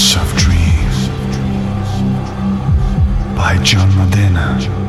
Of Dreams by John Modena.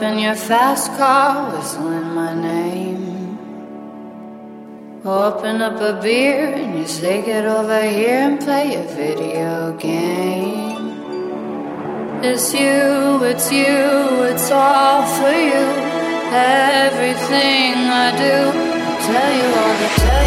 Fast car whistling my name. Open up a beer and you say, Get over here and play a video game. It's you, it's you, it's all for you. Everything I do, I tell you all the, tell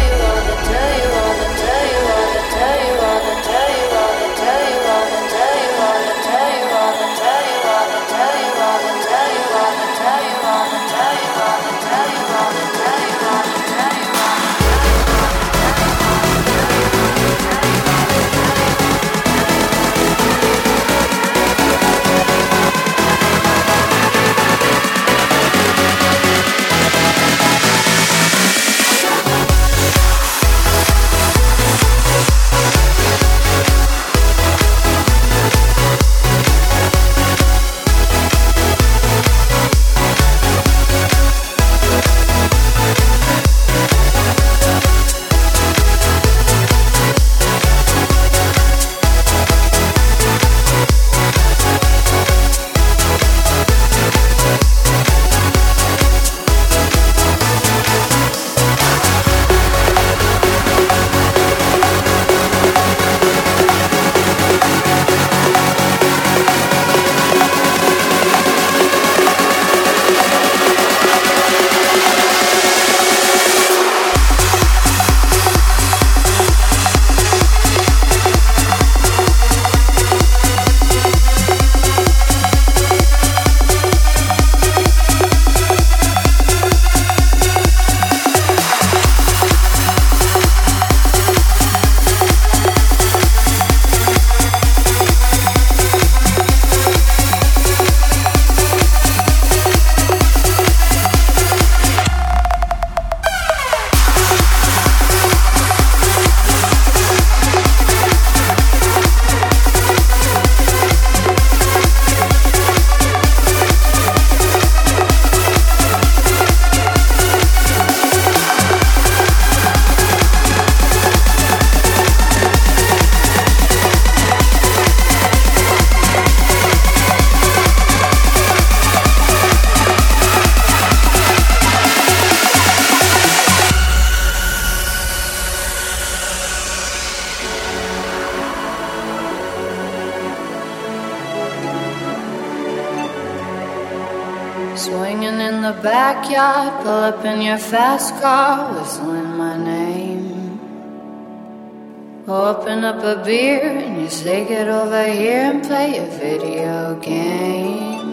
in your fast car, whistling my name. Open up a beer and you say, Get over here and play a video game.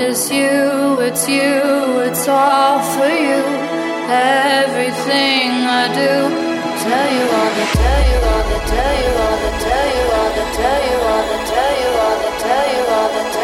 It's you, it's you, it's all for you. Everything I do, tell you all the, tell you all the, tell you all the, tell you all the, tell you all the, tell you all the, tell you all the, tell you all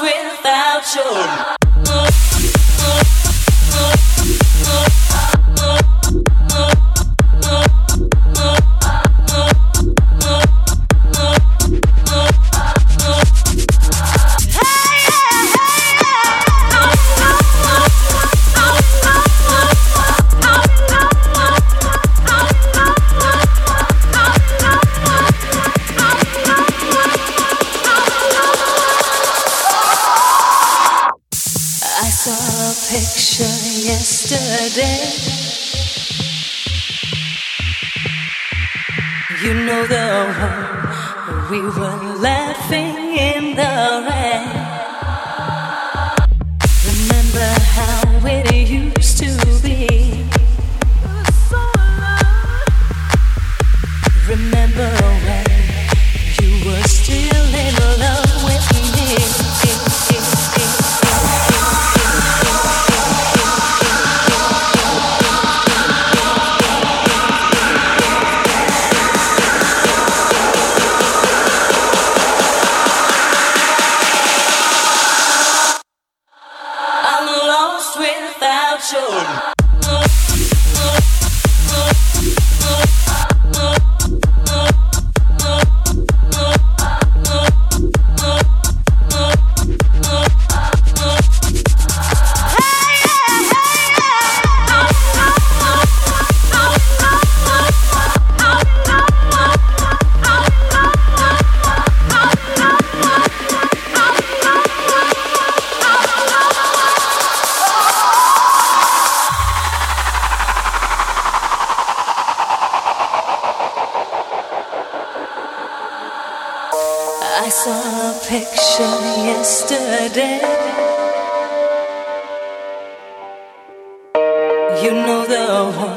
without you. I saw a picture yesterday. You know the one.